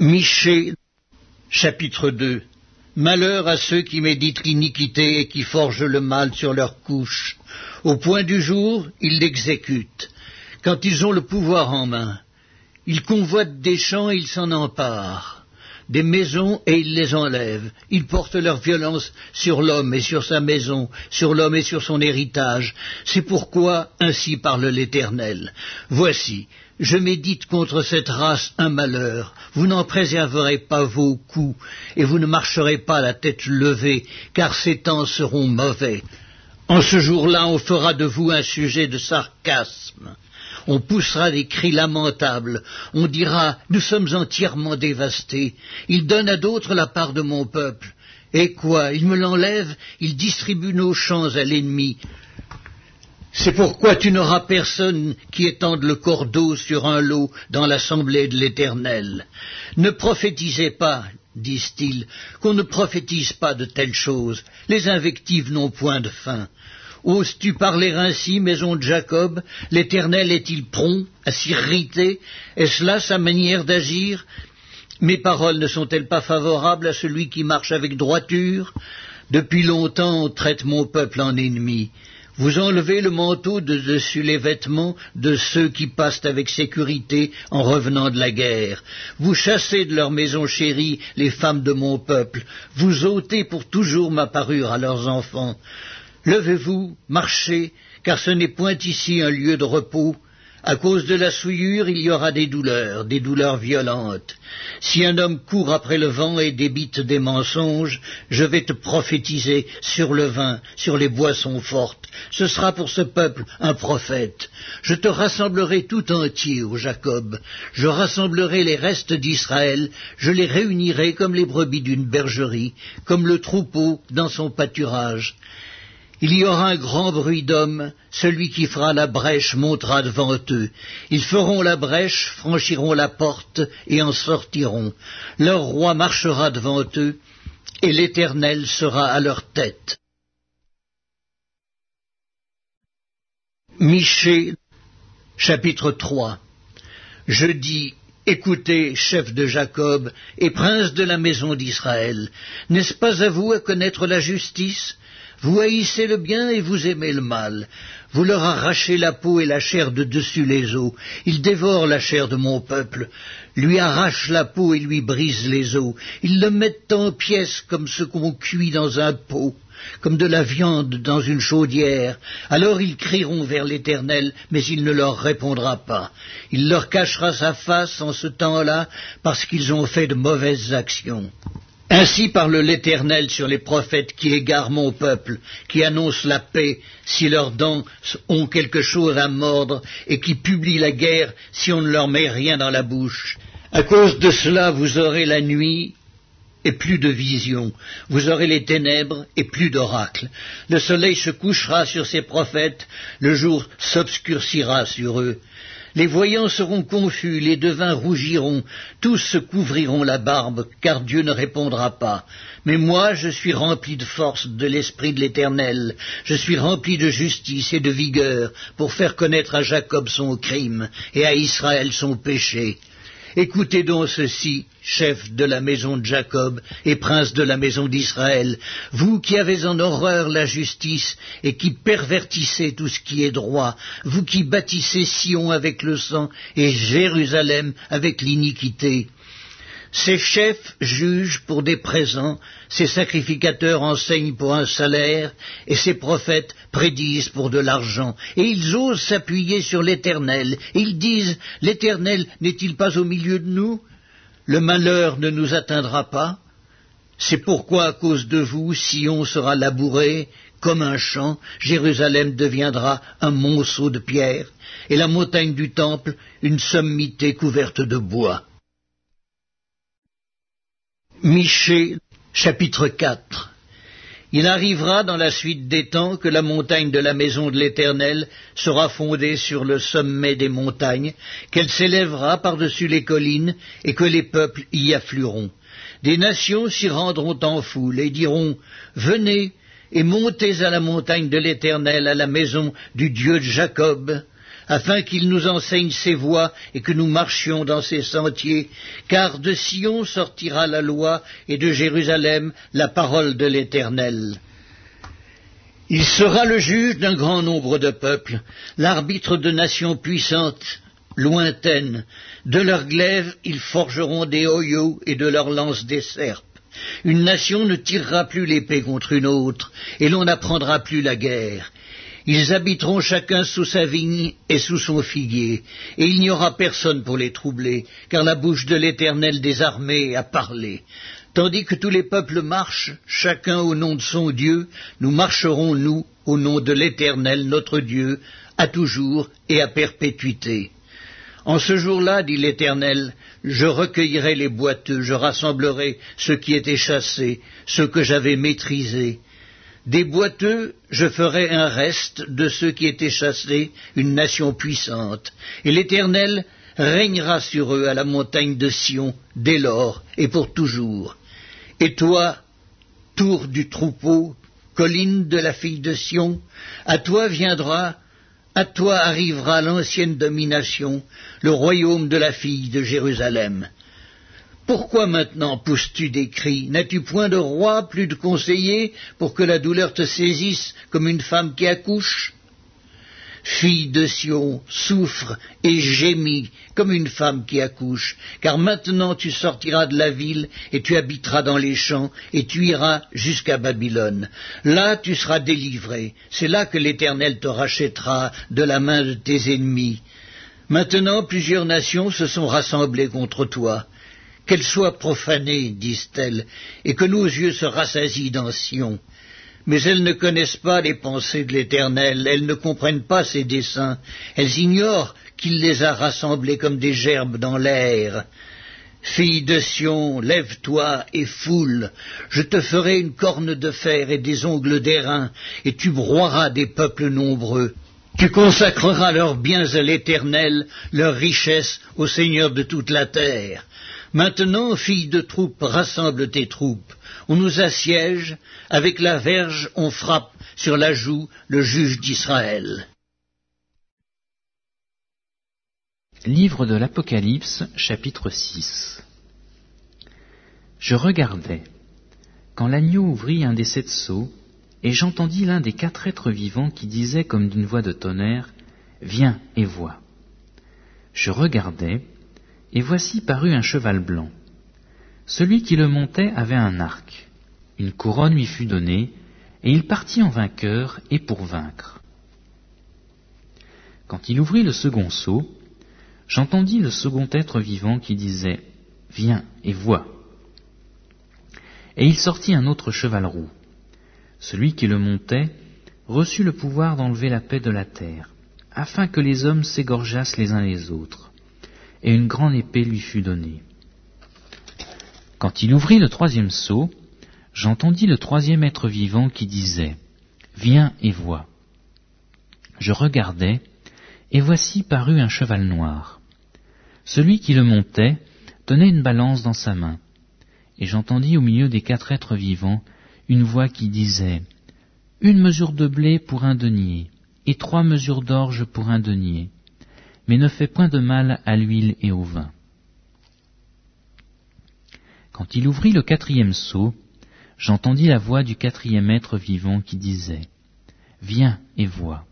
Michée, chapitre 2 Malheur à ceux qui méditent l'iniquité et qui forgent le mal sur leur couche. Au point du jour, ils l'exécutent. Quand ils ont le pouvoir en main, ils convoitent des champs et ils s'en emparent. Des maisons et ils les enlèvent. Ils portent leur violence sur l'homme et sur sa maison, sur l'homme et sur son héritage. C'est pourquoi ainsi parle l'Éternel. Voici, je médite contre cette race un malheur. Vous n'en préserverez pas vos coups, et vous ne marcherez pas la tête levée, car ces temps seront mauvais. En ce jour-là, on fera de vous un sujet de sarcasme. On poussera des cris lamentables. On dira, nous sommes entièrement dévastés. Il donne à d'autres la part de mon peuple. Et quoi Il me l'enlève Il distribue nos champs à l'ennemi. C'est pourquoi tu n'auras personne qui étende le cordeau sur un lot dans l'assemblée de l'Éternel. Ne prophétisez pas, disent-ils, qu'on ne prophétise pas de telles choses. Les invectives n'ont point de fin. Oses-tu parler ainsi, maison de Jacob? L'Éternel est-il prompt à s'irriter? Est-ce là sa manière d'agir? Mes paroles ne sont-elles pas favorables à celui qui marche avec droiture? Depuis longtemps on traite mon peuple en ennemi. Vous enlevez le manteau de dessus les vêtements de ceux qui passent avec sécurité en revenant de la guerre. Vous chassez de leur maison chérie les femmes de mon peuple. Vous ôtez pour toujours ma parure à leurs enfants. Levez-vous, marchez, car ce n'est point ici un lieu de repos. À cause de la souillure, il y aura des douleurs, des douleurs violentes. Si un homme court après le vent et débite des mensonges, je vais te prophétiser sur le vin, sur les boissons fortes. Ce sera pour ce peuple un prophète. Je te rassemblerai tout entier, ô Jacob. Je rassemblerai les restes d'Israël. Je les réunirai comme les brebis d'une bergerie, comme le troupeau dans son pâturage. Il y aura un grand bruit d'hommes, celui qui fera la brèche montera devant eux. Ils feront la brèche, franchiront la porte et en sortiront. Leur roi marchera devant eux, et l'Éternel sera à leur tête. Michée, chapitre 3 Je dis, Écoutez, chef de Jacob et prince de la maison d'Israël, n'est-ce pas à vous à connaître la justice? Vous haïssez le bien et vous aimez le mal. Vous leur arrachez la peau et la chair de dessus les os. Ils dévorent la chair de mon peuple, lui arrachent la peau et lui brisent les os. Ils le mettent en pièces comme ce qu'on cuit dans un pot, comme de la viande dans une chaudière. Alors ils crieront vers l'Éternel, mais il ne leur répondra pas. Il leur cachera sa face en ce temps-là parce qu'ils ont fait de mauvaises actions. Ainsi parle l'Éternel sur les prophètes qui égarent mon peuple, qui annoncent la paix si leurs dents ont quelque chose à mordre, et qui publient la guerre si on ne leur met rien dans la bouche. À cause de cela, vous aurez la nuit et plus de vision, vous aurez les ténèbres et plus d'oracles. Le soleil se couchera sur ces prophètes, le jour s'obscurcira sur eux. Les voyants seront confus, les devins rougiront, tous se couvriront la barbe, car Dieu ne répondra pas. Mais moi, je suis rempli de force de l'Esprit de l'Éternel, je suis rempli de justice et de vigueur, pour faire connaître à Jacob son crime, et à Israël son péché. Écoutez donc ceci, chef de la maison de Jacob et prince de la maison d'Israël, vous qui avez en horreur la justice et qui pervertissez tout ce qui est droit, vous qui bâtissez Sion avec le sang et Jérusalem avec l'iniquité. Ces chefs jugent pour des présents, ces sacrificateurs enseignent pour un salaire, et ces prophètes prédisent pour de l'argent. Et ils osent s'appuyer sur l'Éternel, ils disent, L'Éternel n'est-il pas au milieu de nous? Le malheur ne nous atteindra pas. C'est pourquoi, à cause de vous, Sion sera labouré comme un champ, Jérusalem deviendra un monceau de pierre, et la montagne du temple une sommité couverte de bois. Michée, chapitre 4 Il arrivera dans la suite des temps que la montagne de la maison de l'Éternel sera fondée sur le sommet des montagnes, qu'elle s'élèvera par-dessus les collines, et que les peuples y afflueront. Des nations s'y rendront en foule et diront Venez et montez à la montagne de l'Éternel, à la maison du Dieu de Jacob, afin qu'il nous enseigne ses voies et que nous marchions dans ses sentiers, car de Sion sortira la loi et de Jérusalem la parole de l'Éternel. Il sera le juge d'un grand nombre de peuples, l'arbitre de nations puissantes, lointaines. De leurs glaives, ils forgeront des hoyaux et de leurs lances des serpes. Une nation ne tirera plus l'épée contre une autre, et l'on n'apprendra plus la guerre. Ils habiteront chacun sous sa vigne et sous son figuier, et il n'y aura personne pour les troubler, car la bouche de l'Éternel des armées a parlé. Tandis que tous les peuples marchent, chacun au nom de son Dieu, nous marcherons, nous, au nom de l'Éternel, notre Dieu, à toujours et à perpétuité. En ce jour-là, dit l'Éternel, je recueillerai les boiteux, je rassemblerai ceux qui étaient chassés, ceux que j'avais maîtrisés. Des boiteux, je ferai un reste de ceux qui étaient chassés, une nation puissante. Et l'Éternel régnera sur eux à la montagne de Sion, dès lors et pour toujours. Et toi, tour du troupeau, colline de la fille de Sion, à toi viendra, à toi arrivera l'ancienne domination, le royaume de la fille de Jérusalem. Pourquoi maintenant pousses-tu des cris N'as-tu point de roi, plus de conseillers, pour que la douleur te saisisse comme une femme qui accouche Fille de Sion, souffre et gémis comme une femme qui accouche, car maintenant tu sortiras de la ville et tu habiteras dans les champs et tu iras jusqu'à Babylone. Là tu seras délivré, c'est là que l'Éternel te rachètera de la main de tes ennemis. Maintenant plusieurs nations se sont rassemblées contre toi. Qu'elles soient profanées, disent-elles, et que nos yeux se rassasient dans Sion mais elles ne connaissent pas les pensées de l'Éternel, elles ne comprennent pas ses desseins, elles ignorent qu'il les a rassemblées comme des gerbes dans l'air. Fille de Sion, lève-toi et foule, je te ferai une corne de fer et des ongles d'airain, et tu broieras des peuples nombreux. Tu consacreras leurs biens à l'Éternel, leurs richesses au Seigneur de toute la terre. Maintenant, fille de troupe, rassemble tes troupes. On nous assiège, avec la verge on frappe sur la joue le juge d'Israël. Livre de l'Apocalypse, chapitre 6 Je regardais, quand l'agneau ouvrit un des sept sceaux, et j'entendis l'un des quatre êtres vivants qui disait comme d'une voix de tonnerre, Viens et vois. Je regardais, et voici parut un cheval blanc. Celui qui le montait avait un arc. Une couronne lui fut donnée, et il partit en vainqueur et pour vaincre. Quand il ouvrit le second sceau, j'entendis le second être vivant qui disait Viens et vois. Et il sortit un autre cheval roux. Celui qui le montait reçut le pouvoir d'enlever la paix de la terre, afin que les hommes s'égorgeassent les uns les autres et une grande épée lui fut donnée. Quand il ouvrit le troisième sceau, j'entendis le troisième être vivant qui disait, Viens et vois. Je regardai, et voici parut un cheval noir. Celui qui le montait tenait une balance dans sa main, et j'entendis au milieu des quatre êtres vivants une voix qui disait, Une mesure de blé pour un denier, et trois mesures d'orge pour un denier mais ne fais point de mal à l'huile et au vin. Quand il ouvrit le quatrième seau, j'entendis la voix du quatrième être vivant qui disait, Viens et vois.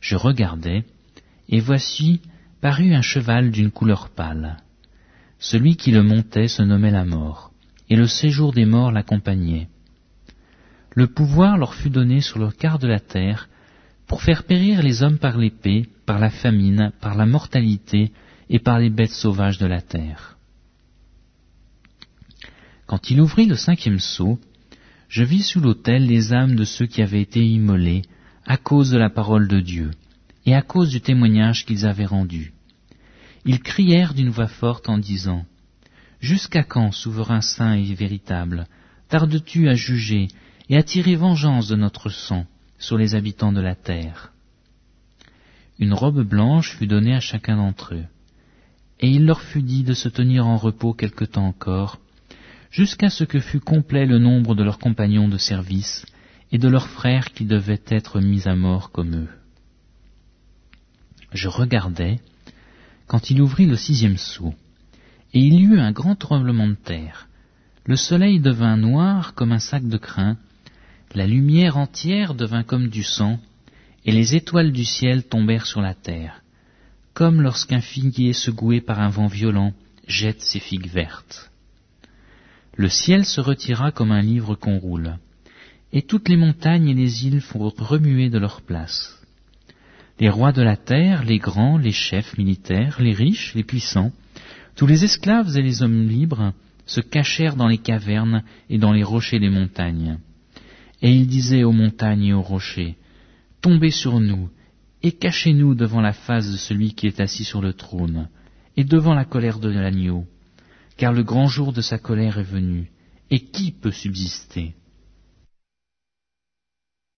Je regardai, et voici parut un cheval d'une couleur pâle. Celui qui le montait se nommait la mort, et le séjour des morts l'accompagnait. Le pouvoir leur fut donné sur le quart de la terre pour faire périr les hommes par l'épée, par la famine, par la mortalité et par les bêtes sauvages de la terre. Quand il ouvrit le cinquième sceau, je vis sous l'autel les âmes de ceux qui avaient été immolés à cause de la parole de Dieu et à cause du témoignage qu'ils avaient rendu. Ils crièrent d'une voix forte en disant Jusqu'à quand, souverain saint et véritable, tardes-tu à juger et à tirer vengeance de notre sang? Sur les habitants de la terre. Une robe blanche fut donnée à chacun d'entre eux, et il leur fut dit de se tenir en repos quelque temps encore, jusqu'à ce que fût complet le nombre de leurs compagnons de service et de leurs frères qui devaient être mis à mort comme eux. Je regardais quand il ouvrit le sixième sceau, et il y eut un grand tremblement de terre. Le soleil devint noir comme un sac de crin, la lumière entière devint comme du sang, et les étoiles du ciel tombèrent sur la terre, comme lorsqu'un figuier secoué par un vent violent jette ses figues vertes. Le ciel se retira comme un livre qu'on roule, et toutes les montagnes et les îles furent remuées de leur place. Les rois de la terre, les grands, les chefs militaires, les riches, les puissants, tous les esclaves et les hommes libres se cachèrent dans les cavernes et dans les rochers des montagnes. Et ils disaient aux montagnes et aux rochers, Tombez sur nous, et cachez-nous devant la face de celui qui est assis sur le trône, et devant la colère de l'agneau, car le grand jour de sa colère est venu, et qui peut subsister?